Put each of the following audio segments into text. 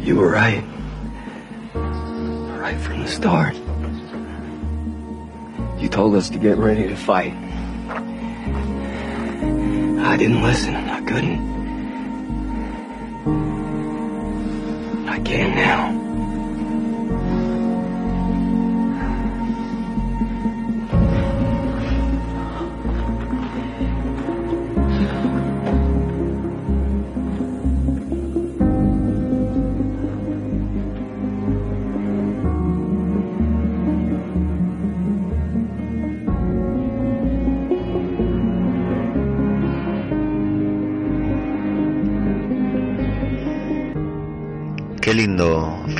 You were right. Right from the start. You told us to get ready to fight. I didn't listen. I couldn't. I can now.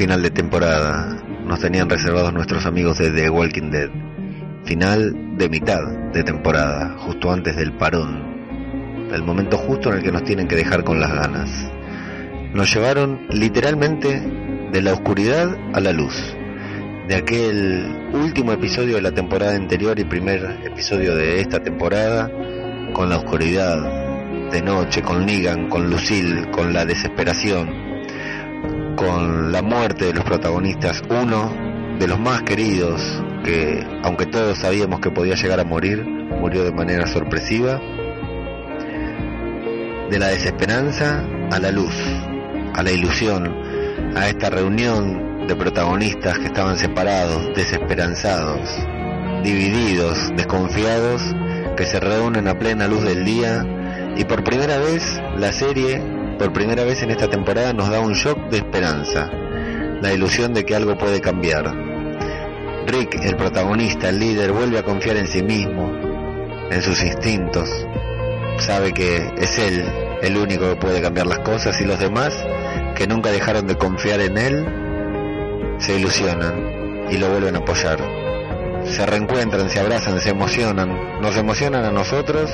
Final de temporada nos tenían reservados nuestros amigos de The Walking Dead. Final de mitad de temporada, justo antes del parón. El momento justo en el que nos tienen que dejar con las ganas. Nos llevaron literalmente de la oscuridad a la luz. De aquel último episodio de la temporada anterior y primer episodio de esta temporada, con la oscuridad de noche, con Negan, con Lucille, con la desesperación, con la muerte de los protagonistas, uno de los más queridos, que aunque todos sabíamos que podía llegar a morir, murió de manera sorpresiva, de la desesperanza a la luz, a la ilusión, a esta reunión de protagonistas que estaban separados, desesperanzados, divididos, desconfiados, que se reúnen a plena luz del día y por primera vez la serie por primera vez en esta temporada nos da un shock de esperanza, la ilusión de que algo puede cambiar. Rick, el protagonista, el líder, vuelve a confiar en sí mismo, en sus instintos, sabe que es él el único que puede cambiar las cosas y los demás, que nunca dejaron de confiar en él, se ilusionan y lo vuelven a apoyar. Se reencuentran, se abrazan, se emocionan, nos emocionan a nosotros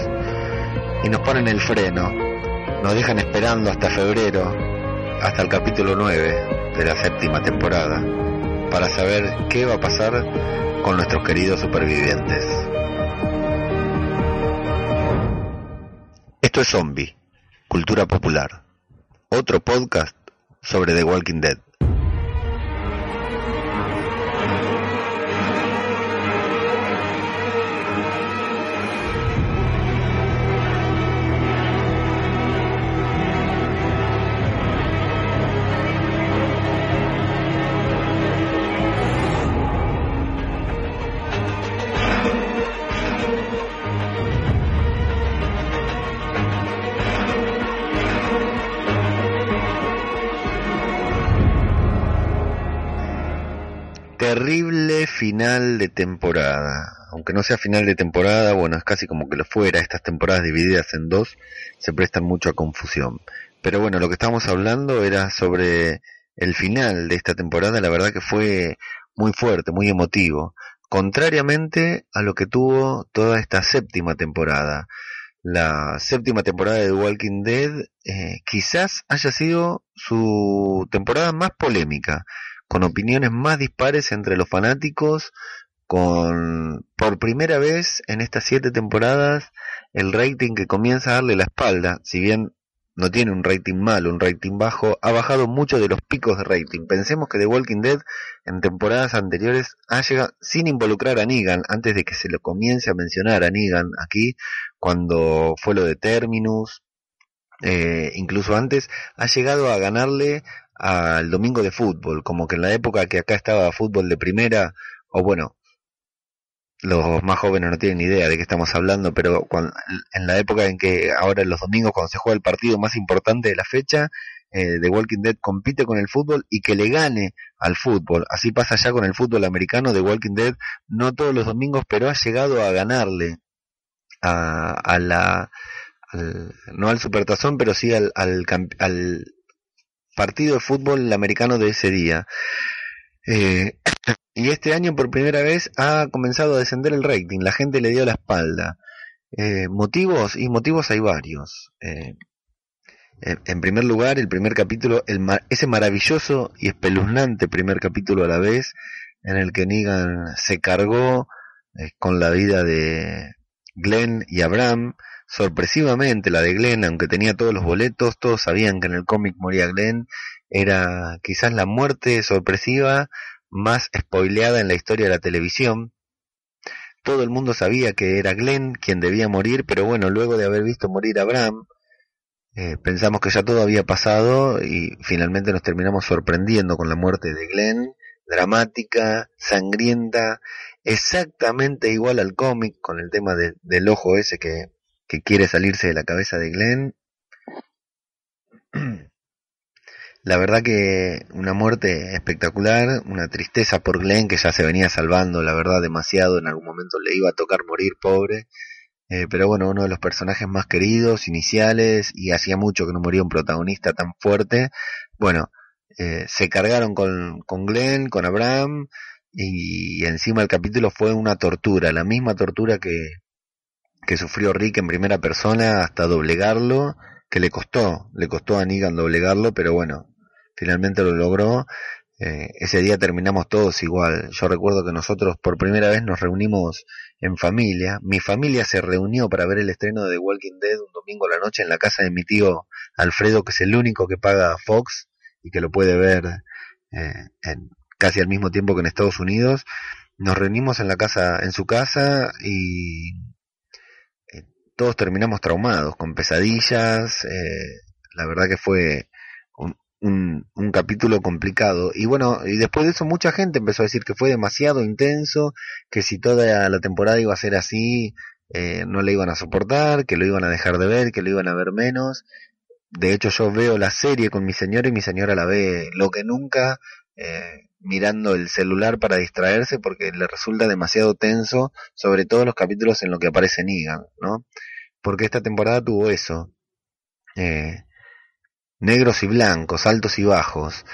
y nos ponen el freno, nos dejan esperando hasta febrero, hasta el capítulo 9 de la séptima temporada, para saber qué va a pasar con nuestros queridos supervivientes. Esto es Zombie, Cultura Popular, otro podcast sobre The Walking Dead. Final de temporada. Aunque no sea final de temporada, bueno, es casi como que lo fuera. Estas temporadas divididas en dos se prestan mucho a confusión. Pero bueno, lo que estábamos hablando era sobre el final de esta temporada. La verdad que fue muy fuerte, muy emotivo. Contrariamente a lo que tuvo toda esta séptima temporada. La séptima temporada de The Walking Dead eh, quizás haya sido su temporada más polémica con opiniones más dispares entre los fanáticos, con por primera vez en estas siete temporadas el rating que comienza a darle la espalda, si bien no tiene un rating malo, un rating bajo, ha bajado mucho de los picos de rating. Pensemos que The Walking Dead en temporadas anteriores ha llegado, sin involucrar a Negan, antes de que se lo comience a mencionar a Negan aquí, cuando fue lo de Terminus, eh, incluso antes, ha llegado a ganarle al domingo de fútbol, como que en la época que acá estaba fútbol de primera, o bueno, los más jóvenes no tienen idea de qué estamos hablando, pero en la época en que ahora los domingos cuando se juega el partido más importante de la fecha, eh, The Walking Dead compite con el fútbol y que le gane al fútbol. Así pasa ya con el fútbol americano, The Walking Dead no todos los domingos, pero ha llegado a ganarle a, a la, al, no al supertazón, pero sí al, al, al partido de fútbol americano de ese día. Eh, y este año por primera vez ha comenzado a descender el rating, la gente le dio la espalda. Eh, motivos y motivos hay varios. Eh, en primer lugar, el primer capítulo, el, ese maravilloso y espeluznante primer capítulo a la vez, en el que Negan se cargó con la vida de Glenn y Abraham, sorpresivamente la de Glenn, aunque tenía todos los boletos, todos sabían que en el cómic moría Glenn era quizás la muerte sorpresiva más spoileada en la historia de la televisión. Todo el mundo sabía que era Glenn quien debía morir, pero bueno, luego de haber visto morir a Bram, eh, pensamos que ya todo había pasado y finalmente nos terminamos sorprendiendo con la muerte de Glenn, dramática, sangrienta, exactamente igual al cómic, con el tema del ojo ese que, que quiere salirse de la cabeza de Glenn. La verdad que una muerte espectacular, una tristeza por Glenn que ya se venía salvando, la verdad, demasiado, en algún momento le iba a tocar morir pobre. Eh, pero bueno, uno de los personajes más queridos, iniciales, y hacía mucho que no moría un protagonista tan fuerte. Bueno, eh, se cargaron con, con Glenn, con Abraham, y, encima el capítulo fue una tortura, la misma tortura que, que sufrió Rick en primera persona hasta doblegarlo, que le costó, le costó a Negan doblegarlo, pero bueno, finalmente lo logró. Eh, ese día terminamos todos igual. Yo recuerdo que nosotros por primera vez nos reunimos en familia. Mi familia se reunió para ver el estreno de The Walking Dead un domingo a la noche en la casa de mi tío Alfredo, que es el único que paga Fox y que lo puede ver eh, en, casi al mismo tiempo que en Estados Unidos. Nos reunimos en la casa, en su casa y todos terminamos traumados, con pesadillas. la verdad que fue un, un, capítulo complicado. Y bueno, y después de eso mucha gente empezó a decir que fue demasiado intenso, que si toda la temporada iba a ser así, eh, no le iban a soportar, que lo iban a dejar de ver, que lo iban a ver menos. De hecho, yo veo la serie con mi señora y mi señora la ve lo que nunca, eh, mirando el celular para distraerse porque le resulta demasiado tenso, sobre todo los capítulos en los que aparece Negan, ¿no? Porque esta temporada tuvo eso. Eh, negros y blancos, altos y bajos,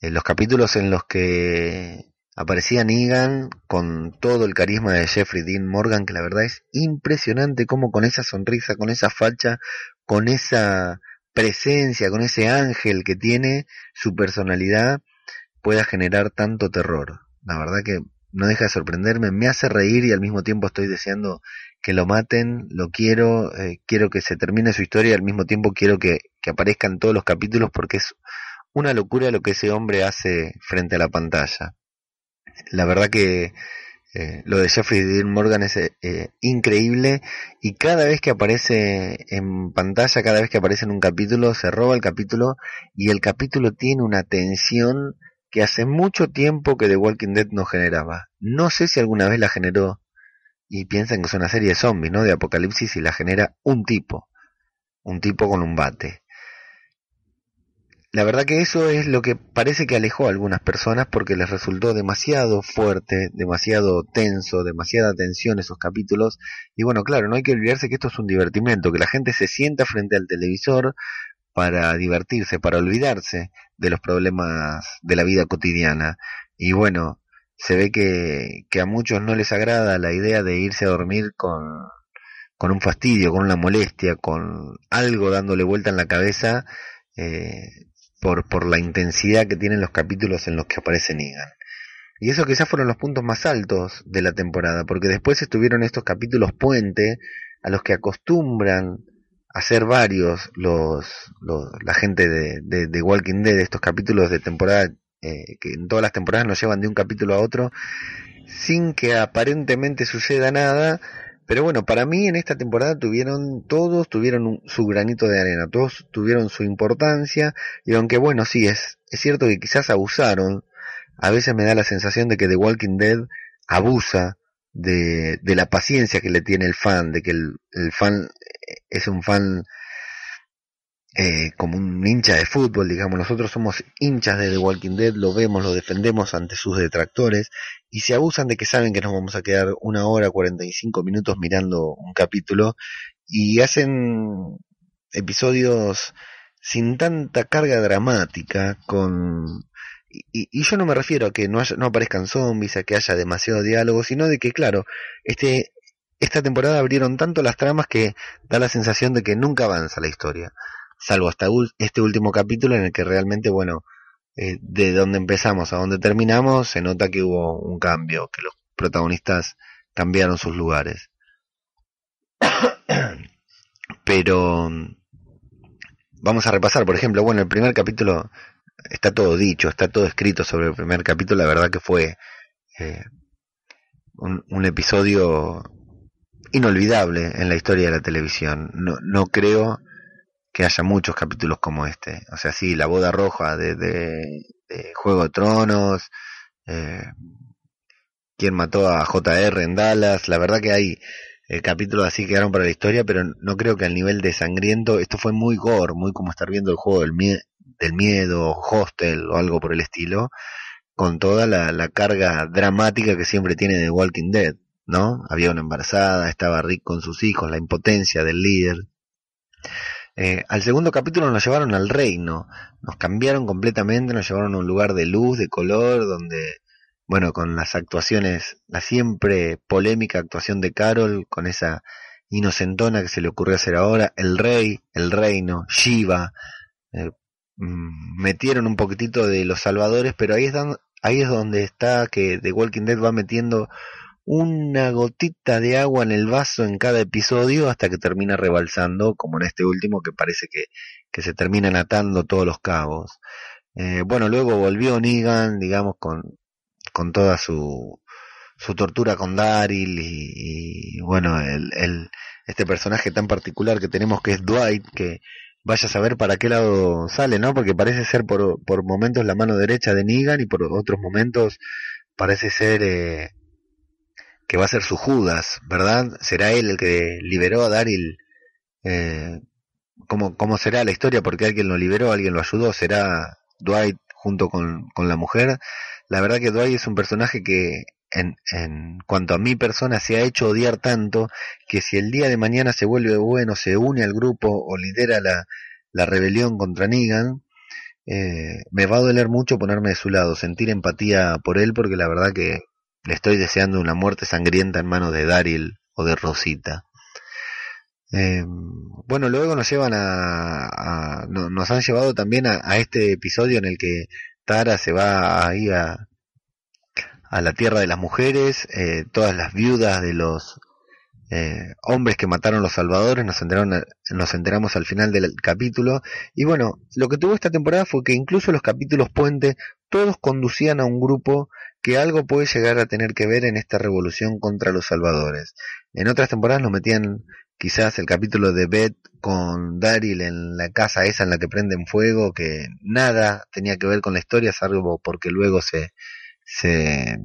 eh, los capítulos en los que aparecía Negan con todo el carisma de Jeffrey Dean Morgan, que la verdad es impresionante como con esa sonrisa, con esa facha, con esa presencia, con ese ángel que tiene su personalidad, pueda generar tanto terror. La verdad que no deja de sorprenderme, me hace reír y al mismo tiempo estoy deseando que lo maten, lo quiero, eh, quiero que se termine su historia y al mismo tiempo quiero que, que aparezca en todos los capítulos porque es una locura lo que ese hombre hace frente a la pantalla. La verdad que eh, lo de Jeffrey Dean Morgan es eh, increíble y cada vez que aparece en pantalla, cada vez que aparece en un capítulo, se roba el capítulo y el capítulo tiene una tensión que hace mucho tiempo que The Walking Dead no generaba. No sé si alguna vez la generó y piensan que es una serie de zombies, ¿no? De apocalipsis y la genera un tipo, un tipo con un bate. La verdad que eso es lo que parece que alejó a algunas personas porque les resultó demasiado fuerte, demasiado tenso, demasiada tensión esos capítulos. Y bueno, claro, no hay que olvidarse que esto es un divertimento, que la gente se sienta frente al televisor para divertirse, para olvidarse de los problemas de la vida cotidiana. Y bueno, se ve que, que a muchos no les agrada la idea de irse a dormir con, con un fastidio, con una molestia, con algo dándole vuelta en la cabeza eh, por, por la intensidad que tienen los capítulos en los que aparece Negan. Y eso quizás fueron los puntos más altos de la temporada, porque después estuvieron estos capítulos puente a los que acostumbran a ser varios los, los la gente de, de, de Walking Dead, estos capítulos de temporada eh, que en todas las temporadas nos llevan de un capítulo a otro sin que aparentemente suceda nada. Pero bueno, para mí en esta temporada tuvieron, todos tuvieron su granito de arena, todos tuvieron su importancia, y aunque bueno, sí, es, es cierto que quizás abusaron, a veces me da la sensación de que The Walking Dead abusa de, de la paciencia que le tiene el fan, de que el, el fan es un fan eh, como un hincha de fútbol, digamos, nosotros somos hinchas de The Walking Dead, lo vemos, lo defendemos ante sus detractores y se abusan de que saben que nos vamos a quedar una hora, 45 minutos mirando un capítulo y hacen episodios sin tanta carga dramática, con... Y, y, yo no me refiero a que no, no aparezcan zombies, a que haya demasiado diálogo, sino de que, claro, este, esta temporada abrieron tanto las tramas que da la sensación de que nunca avanza la historia salvo hasta este último capítulo en el que realmente, bueno, eh, de donde empezamos a donde terminamos, se nota que hubo un cambio, que los protagonistas cambiaron sus lugares. Pero vamos a repasar, por ejemplo, bueno, el primer capítulo está todo dicho, está todo escrito sobre el primer capítulo, la verdad que fue eh, un, episodio inolvidable en la historia de la televisión. No, no creo que haya muchos capítulos como este. O sea, sí, la boda roja de, de, Juego de Tronos, eh, quien mató a JR en Dallas, la verdad que hay eh, capítulos así quedaron para la historia, pero no creo que al nivel de sangriento, esto fue muy gore, muy como estar viendo el juego del, mie del miedo, Hostel o algo por el estilo, con toda la, carga dramática que siempre tiene de Walking Dead, ¿no? Había una embarazada, estaba Rick con sus hijos, la impotencia del líder. Eh, al segundo capítulo nos llevaron al reino, nos cambiaron completamente, nos llevaron a un lugar de luz, de color, donde, bueno, con las actuaciones, la siempre polémica actuación de Carol, con esa inocentona que se le ocurrió hacer ahora, el rey, el reino, Shiva, eh, metieron un poquitito de los salvadores, pero ahí es, ahí es donde está que The Walking Dead va metiendo una gotita de agua en el vaso en cada episodio hasta que termina rebalsando, como en este último que parece que, que se terminan atando todos los cabos. Eh, bueno, luego volvió Negan, digamos, con, con toda su, su tortura con Daryl y, y bueno, el, el, este personaje tan particular que tenemos que es Dwight, que vaya a saber para qué lado sale, ¿no? Porque parece ser por, por momentos la mano derecha de Negan y por otros momentos parece ser... Eh, que va a ser su Judas, ¿verdad? ¿Será él el que liberó a Daryl? Eh, ¿cómo, ¿Cómo será la historia? Porque alguien lo liberó, alguien lo ayudó. ¿Será Dwight junto con, con la mujer? La verdad que Dwight es un personaje que en, en cuanto a mi persona se ha hecho odiar tanto que si el día de mañana se vuelve bueno, se une al grupo o lidera la, la rebelión contra Negan, eh, me va a doler mucho ponerme de su lado, sentir empatía por él porque la verdad que le estoy deseando una muerte sangrienta en manos de Daryl o de Rosita. Eh, bueno, luego nos llevan a, a no, nos han llevado también a, a, este episodio en el que Tara se va ahí a, a la tierra de las mujeres, eh, todas las viudas de los eh, hombres que mataron los salvadores, nos, enteraron, nos enteramos al final del capítulo. Y bueno, lo que tuvo esta temporada fue que incluso los capítulos puente, todos conducían a un grupo que algo puede llegar a tener que ver en esta revolución contra los salvadores. En otras temporadas nos metían quizás el capítulo de Beth con Daryl en la casa esa en la que prenden fuego, que nada tenía que ver con la historia, salvo porque luego se, se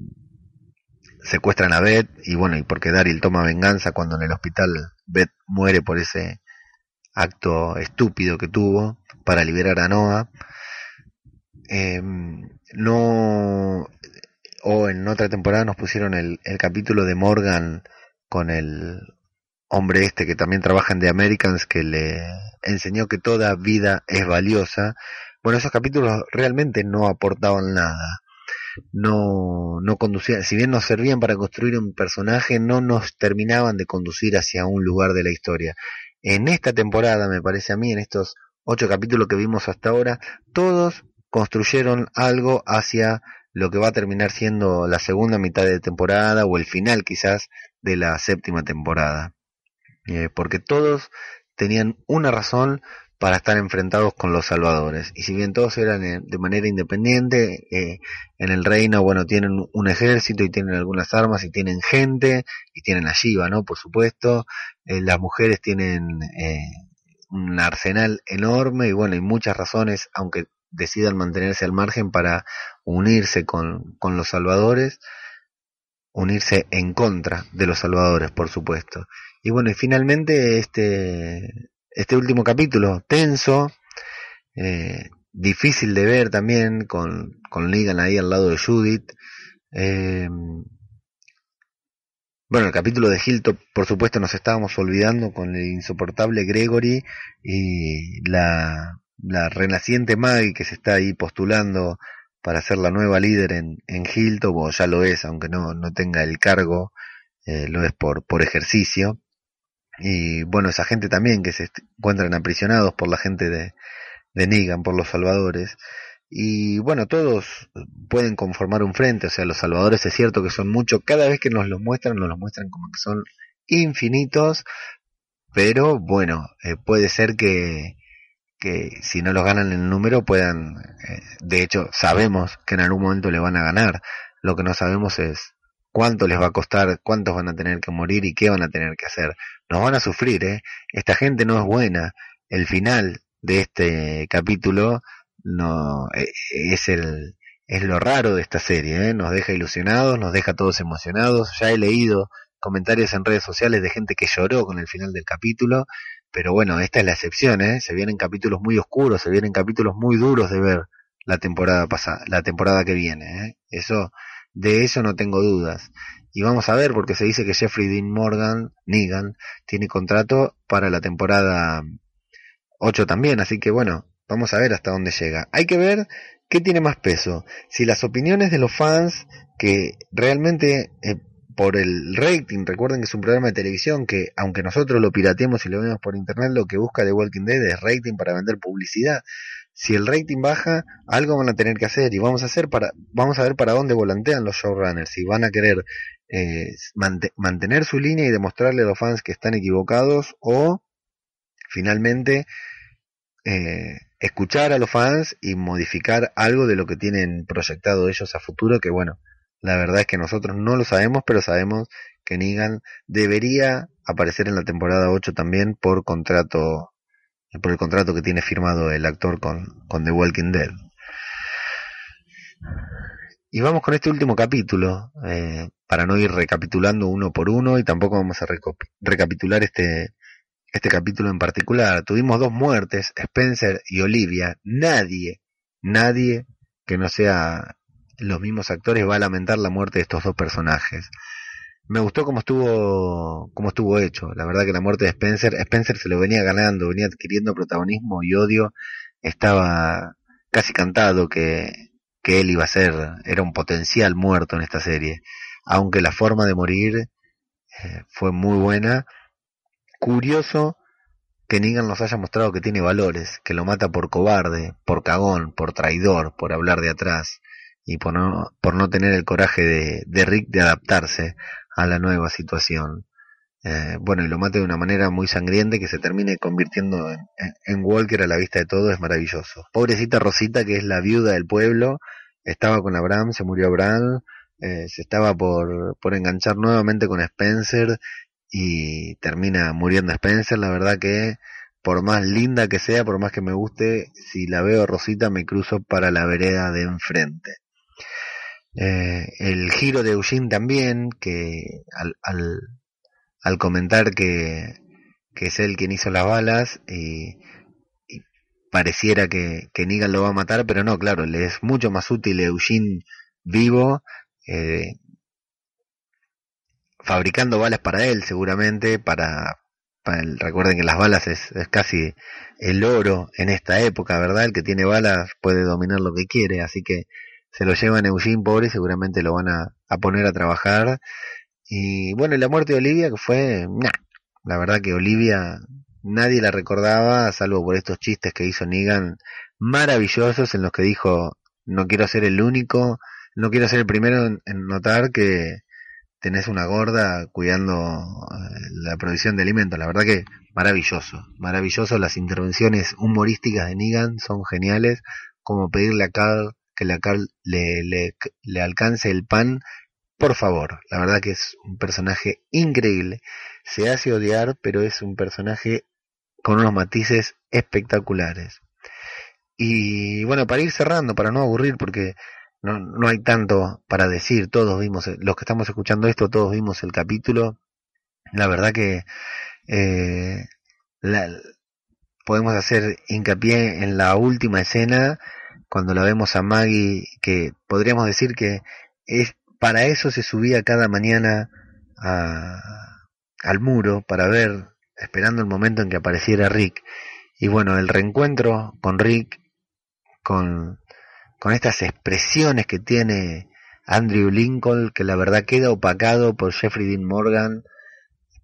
secuestran a Beth y bueno, y porque Daryl toma venganza cuando en el hospital Beth muere por ese acto estúpido que tuvo para liberar a Noah. Eh, no o en otra temporada nos pusieron el, el capítulo de Morgan con el hombre este que también trabaja en The Americans que le enseñó que toda vida es valiosa. Bueno, esos capítulos realmente no aportaban nada. No, no conducían, si bien nos servían para construir un personaje, no nos terminaban de conducir hacia un lugar de la historia. En esta temporada, me parece a mí, en estos ocho capítulos que vimos hasta ahora, todos construyeron algo hacia lo que va a terminar siendo la segunda mitad de temporada o el final quizás de la séptima temporada. Eh, porque todos tenían una razón para estar enfrentados con los salvadores. Y si bien todos eran eh, de manera independiente, eh, en el reino, bueno, tienen un ejército y tienen algunas armas y tienen gente y tienen a Shiva, ¿no? Por supuesto. Eh, las mujeres tienen eh, un arsenal enorme y bueno, hay muchas razones, aunque decidan mantenerse al margen para unirse con, con los salvadores, unirse en contra de los salvadores, por supuesto. Y bueno, y finalmente este, este último capítulo, tenso, eh, difícil de ver también, con, con Negan ahí al lado de Judith. Eh, bueno, el capítulo de Hilltop, por supuesto, nos estábamos olvidando con el insoportable Gregory y la la renaciente Maggie que se está ahí postulando para ser la nueva líder en, en Hilton, o ya lo es, aunque no, no tenga el cargo, eh, lo es por, por ejercicio. Y bueno, esa gente también que se encuentran aprisionados por la gente de, de Negan, por los salvadores. Y bueno, todos pueden conformar un frente, o sea, los salvadores es cierto que son muchos, cada vez que nos los muestran, nos los muestran como que son infinitos, pero bueno, eh, puede ser que, que si no los ganan en número puedan, eh, de hecho sabemos que en algún momento le van a ganar, lo que no sabemos es cuánto les va a costar, cuántos van a tener que morir y qué van a tener que hacer. Nos van a sufrir, ¿eh? Esta gente no es buena. El final de este capítulo no eh, es el es lo raro de esta serie, ¿eh? nos deja ilusionados, nos deja todos emocionados. Ya he leído comentarios en redes sociales de gente que lloró con el final del capítulo pero bueno, esta es la excepción, ¿eh? Se vienen capítulos muy oscuros, se vienen capítulos muy duros de ver la temporada pasada, la temporada que viene, ¿eh? Eso, de eso no tengo dudas. Y vamos a ver, porque se dice que Jeffrey Dean Morgan, Negan, tiene contrato para la temporada 8 también, así que bueno, vamos a ver hasta dónde llega. Hay que ver qué tiene más peso, si las opiniones de los fans que realmente eh, por el rating. Recuerden que es un programa de televisión que, aunque nosotros lo pirateemos y lo vemos por internet, lo que busca The Walking Dead es rating para vender publicidad. Si el rating baja, algo van a tener que hacer y vamos a hacer para, vamos a ver para dónde volantean los showrunners. Si van a querer eh, mantener su línea y demostrarle a los fans que están equivocados o finalmente eh, escuchar a los fans y modificar algo de lo que tienen proyectado ellos a futuro que bueno la verdad es que nosotros no lo sabemos, pero sabemos que Negan debería aparecer en la temporada 8 también por contrato, por el contrato que tiene firmado el actor con, con The Walking Dead. Y vamos con este último capítulo, eh, para no ir recapitulando uno por uno y tampoco vamos a recapitular este, este capítulo en particular. Tuvimos dos muertes, Spencer y Olivia. Nadie, nadie que no sea los mismos actores va a lamentar la muerte de estos dos personajes. Me gustó cómo estuvo, cómo estuvo hecho. La verdad que la muerte de Spencer, Spencer se lo venía ganando, venía adquiriendo protagonismo y odio. Estaba casi cantado que, que él iba a ser, era un potencial muerto en esta serie. Aunque la forma de morir eh, fue muy buena. Curioso que Negan nos haya mostrado que tiene valores, que lo mata por cobarde, por cagón, por traidor, por hablar de atrás y por no, por no tener el coraje de, de Rick de adaptarse a la nueva situación. Eh, bueno, y lo mate de una manera muy sangrienta que se termine convirtiendo en, en, Walker a la vista de todo es maravilloso. Pobrecita Rosita, que es la viuda del pueblo, estaba con Abraham, se murió Abraham, eh, se estaba por, por enganchar nuevamente con Spencer y termina muriendo Spencer. La verdad que por más linda que sea, por más que me guste, si la veo Rosita me cruzo para la vereda de enfrente. Eh, el giro de Eugene también, que al, al, al comentar que, que, es él quien hizo las balas y, pareciera que, que Negan lo va a matar, pero no, claro, le es mucho más útil Eugene vivo, eh, fabricando balas para él seguramente, para, para recuerden que las balas es, es, casi el oro en esta época, ¿verdad? El que tiene balas puede dominar lo que quiere, así que se lo llevan a Eugene pobre, seguramente lo van a, a, poner a trabajar. Y bueno, la muerte de Olivia, que fue, la verdad que Olivia nadie la recordaba, salvo por estos chistes que hizo Negan, maravillosos en los que dijo, no quiero ser el único, no quiero ser el primero en, en notar que tenés una gorda cuidando eh, la provisión de alimentos. La verdad que maravilloso, maravilloso. Las intervenciones humorísticas de Negan son geniales, como pedirle a Carl que le, le, le alcance el pan, por favor. La verdad que es un personaje increíble. Se hace odiar, pero es un personaje con unos matices espectaculares. Y bueno, para ir cerrando, para no aburrir, porque no, no hay tanto para decir, todos vimos, los que estamos escuchando esto, todos vimos el capítulo. La verdad que eh, podemos hacer hincapié en la última escena cuando la vemos a Maggie, que podríamos decir que es para eso se subía cada mañana a, al muro para ver, esperando el momento en que apareciera Rick. Y bueno, el reencuentro con Rick, con, con estas expresiones que tiene Andrew Lincoln, que la verdad queda opacado por Jeffrey Dean Morgan,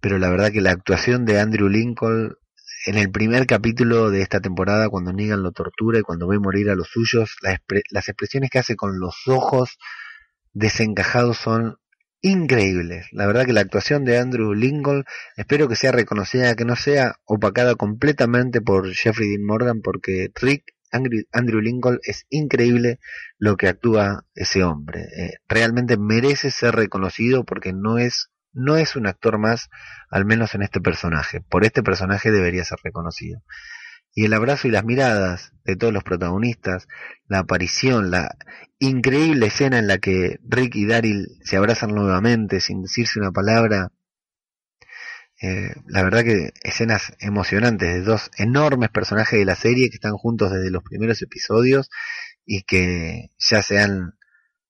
pero la verdad que la actuación de Andrew Lincoln en el primer capítulo de esta temporada, cuando Negan lo tortura y cuando ve morir a los suyos, las expresiones que hace con los ojos desencajados son increíbles. La verdad que la actuación de Andrew Lincoln espero que sea reconocida, que no sea opacada completamente por Jeffrey Dean Morgan, porque Rick Andrew Lincoln es increíble lo que actúa ese hombre. Eh, realmente merece ser reconocido porque no es no es un actor más, al menos en este personaje. Por este personaje debería ser reconocido. Y el abrazo y las miradas de todos los protagonistas, la aparición, la increíble escena en la que Rick y Daryl se abrazan nuevamente sin decirse una palabra. Eh, la verdad que escenas emocionantes de dos enormes personajes de la serie que están juntos desde los primeros episodios y que ya se han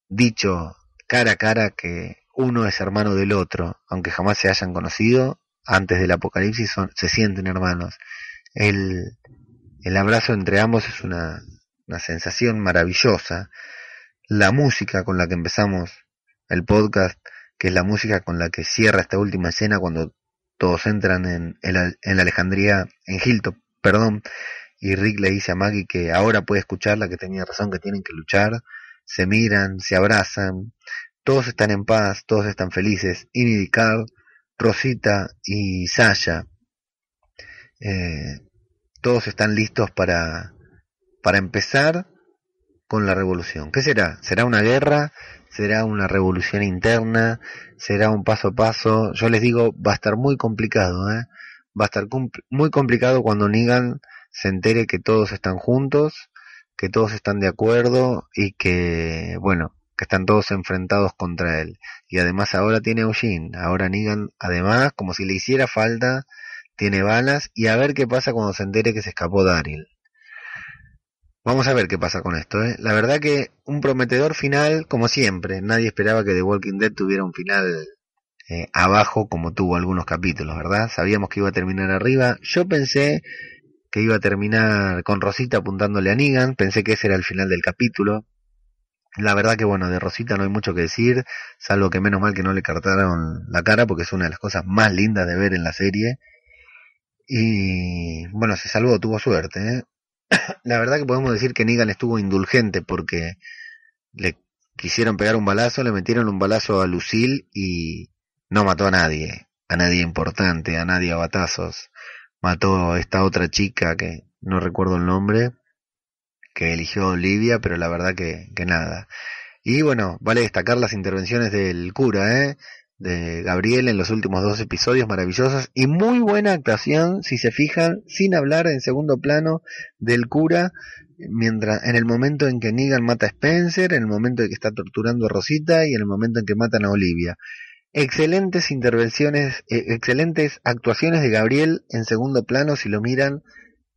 dicho cara a cara que uno es hermano del otro, aunque jamás se hayan conocido, antes del apocalipsis son, se sienten hermanos. El, el abrazo entre ambos es una, una sensación maravillosa. La música con la que empezamos el podcast, que es la música con la que cierra esta última escena cuando todos entran en, en, en Alejandría, en Hilton, perdón, y Rick le dice a Maggie que ahora puede escucharla, que tenía razón, que tienen que luchar, se miran, se abrazan, todos están en paz, todos están felices. Indy Carl, Rosita y Sasha. Eh, todos están listos para, para empezar con la revolución. ¿Qué será? ¿Será una guerra? ¿Será una revolución interna? ¿Será un paso a paso? Yo les digo, va a estar muy complicado. ¿eh? Va a estar muy complicado cuando Negan se entere que todos están juntos, que todos están de acuerdo y que, bueno, que están todos enfrentados contra él. Y además ahora tiene Eugene, ahora Negan, además, como si le hiciera falta, tiene balas y a ver qué pasa cuando se entere que se escapó Daryl. Vamos a ver qué pasa con esto. ¿eh? La verdad que un prometedor final, como siempre. Nadie esperaba que The Walking Dead tuviera un final eh, abajo como tuvo algunos capítulos, ¿verdad? Sabíamos que iba a terminar arriba. Yo pensé que iba a terminar con Rosita apuntándole a Negan. Pensé que ese era el final del capítulo. La verdad que bueno, de Rosita no hay mucho que decir, salvo que menos mal que no le cartaron la cara porque es una de las cosas más lindas de ver en la serie. Y bueno, se salvó, tuvo suerte. ¿eh? la verdad que podemos decir que Negan estuvo indulgente porque le quisieron pegar un balazo, le metieron un balazo a Lucille y no mató a nadie, a nadie importante, a nadie a batazos. Mató a esta otra chica que no recuerdo el nombre, que eligió Olivia, pero la verdad que, que nada. Y bueno, vale destacar las intervenciones del cura, ¿eh? de Gabriel en los últimos dos episodios maravillosos y muy buena actuación, si se fijan, sin hablar en segundo plano del cura, mientras en el momento en que Negan mata a Spencer, en el momento en que está torturando a Rosita y en el momento en que matan a Olivia. Excelentes intervenciones, eh, excelentes actuaciones de Gabriel en segundo plano si lo miran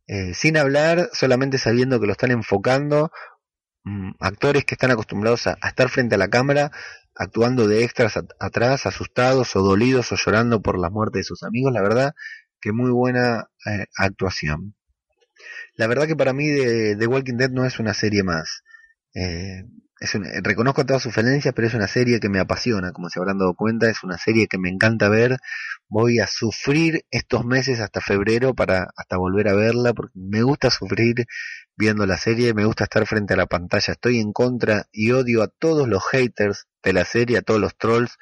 eh, sin hablar, solamente sabiendo que lo están enfocando, mm, actores que están acostumbrados a, estar frente a la cámara, actuando de extras atrás, asustados o dolidos o llorando por la muerte de sus amigos, la verdad que muy buena eh, actuación. La verdad que para mí The, Walking Dead no es una serie más. Eh, es reconozco todas sus falencias, pero es una serie que me apasiona, como se habrán dado cuenta, es una serie que me encanta ver. Voy a sufrir estos meses hasta febrero para hasta volver a verla, porque me gusta sufrir viendo la serie, me gusta estar frente a la pantalla, estoy en contra y odio a todos los haters de la serie, a todos los trolls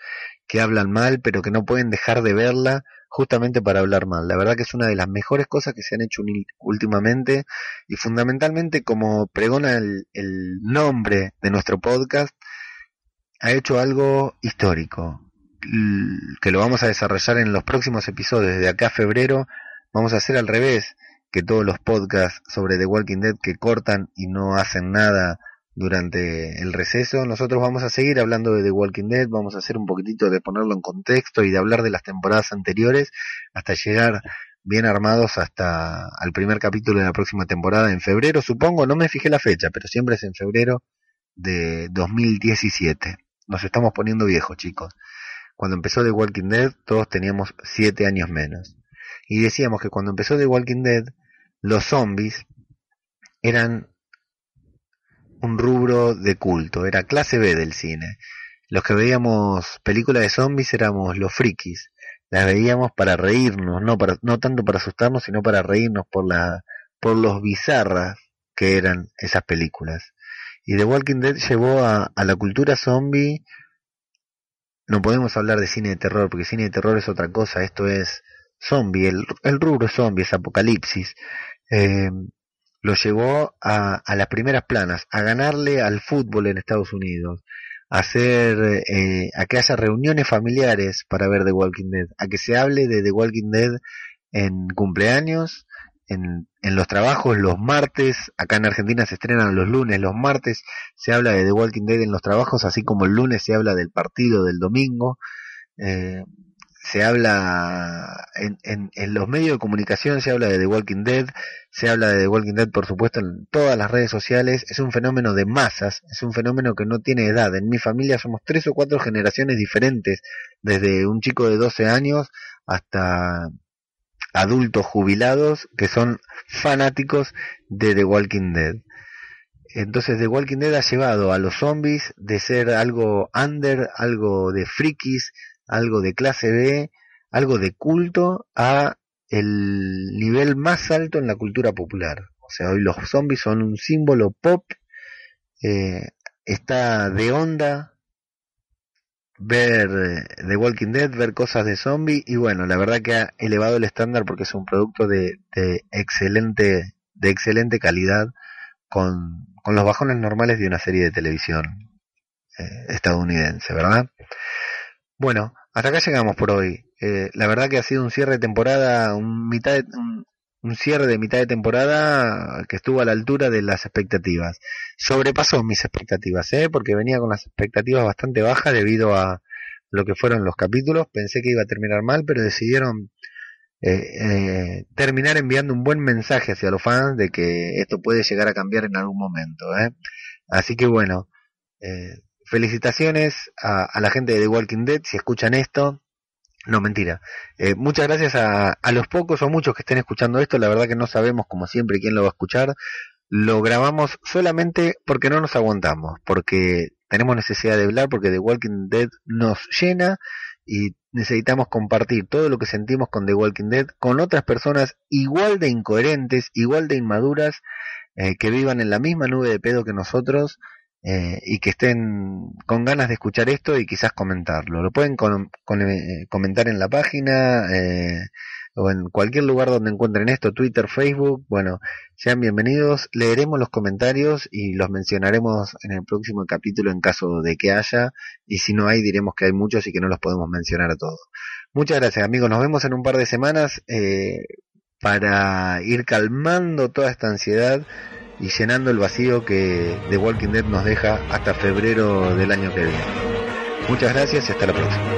que hablan mal, pero que no pueden dejar de verla justamente para hablar mal. La verdad que es una de las mejores cosas que se han hecho últimamente y fundamentalmente como pregona el, el nombre de nuestro podcast, ha hecho algo histórico que lo vamos a desarrollar en los próximos episodios. De acá a febrero vamos a hacer al revés que todos los podcasts sobre The Walking Dead que cortan y no hacen nada durante el receso. Nosotros vamos a seguir hablando de The Walking Dead, vamos a hacer un poquitito de ponerlo en contexto y de hablar de las temporadas anteriores hasta llegar bien armados hasta al primer capítulo de la próxima temporada en febrero, supongo, no me fijé la fecha, pero siempre es en febrero de 2017. Nos estamos poniendo viejos, chicos. Cuando empezó The Walking Dead, todos teníamos siete años menos. Y decíamos que cuando empezó The Walking Dead, los zombies eran un rubro de culto, era clase B del cine. Los que veíamos películas de zombies éramos los frikis. Las veíamos para reírnos, no para, no tanto para asustarnos, sino para reírnos por la, por los bizarras que eran esas películas. Y The Walking Dead llevó a, a la cultura zombie no podemos hablar de cine de terror, porque cine de terror es otra cosa, esto es zombie, el, el rubro zombie, es apocalipsis. Eh, lo llevó a, a, las primeras planas, a ganarle al fútbol en Estados Unidos, a hacer, eh, a que haya reuniones familiares para ver The Walking Dead, a que se hable de The Walking Dead en cumpleaños, en, en los trabajos los martes, acá en Argentina se estrenan los lunes, los martes se habla de The Walking Dead en los trabajos, así como el lunes se habla del partido del domingo. Eh, se habla en, en, los medios de comunicación, se habla de The Walking Dead, se habla de The Walking Dead, por supuesto, en todas las redes sociales. Es un fenómeno de masas, es un fenómeno que no tiene edad. En mi familia somos tres o cuatro generaciones diferentes, desde un chico de 12 años hasta adultos jubilados que son fanáticos de The Walking Dead. Entonces The Walking Dead ha llevado a los zombies de ser algo under, algo de frikis, algo de clase B, algo de culto, a el nivel más alto en la cultura popular. O sea, hoy los zombies son un símbolo pop, eh, está de onda ver eh, The Walking Dead, ver cosas de zombie y bueno, la verdad que ha elevado el estándar porque es un producto de, de excelente de excelente calidad con, con, los bajones normales de una serie de televisión eh, estadounidense, ¿verdad? Bueno, hasta acá llegamos por hoy. Eh, la verdad que ha sido un cierre de temporada, un, mitad de, un, un, cierre de mitad de temporada que estuvo a la altura de las expectativas. Sobrepasó mis expectativas, ¿eh? porque venía con las expectativas bastante bajas debido a lo que fueron los capítulos. Pensé que iba a terminar mal, pero decidieron eh, eh, terminar enviando un buen mensaje hacia los fans de que esto puede llegar a cambiar en algún momento. ¿eh? Así que bueno, eh, felicitaciones a, a, la gente de The Walking Dead si escuchan esto. No, mentira. Eh, muchas gracias a, a, los pocos o muchos que estén escuchando esto. La verdad que no sabemos, como siempre, quién lo va a escuchar. Lo grabamos solamente porque no nos aguantamos, porque tenemos necesidad de hablar, porque The Walking Dead nos llena y necesitamos compartir todo lo que sentimos con The Walking Dead con otras personas igual de incoherentes, igual de inmaduras, eh, que vivan en la misma nube de pedo que nosotros eh, y que estén con ganas de escuchar esto y quizás comentarlo. Lo pueden eh, comentar en la página eh, o en cualquier lugar donde encuentren esto, Twitter, Facebook. Bueno, sean bienvenidos. Leeremos los comentarios y los mencionaremos en el próximo capítulo en caso de que haya. Y si no hay, diremos que hay muchos y que no los podemos mencionar a todos. Muchas gracias amigos. Nos vemos en un par de semanas para ir calmando toda esta ansiedad y llenando el vacío que The Walking Dead nos deja hasta febrero del año que viene. Muchas gracias y hasta la próxima.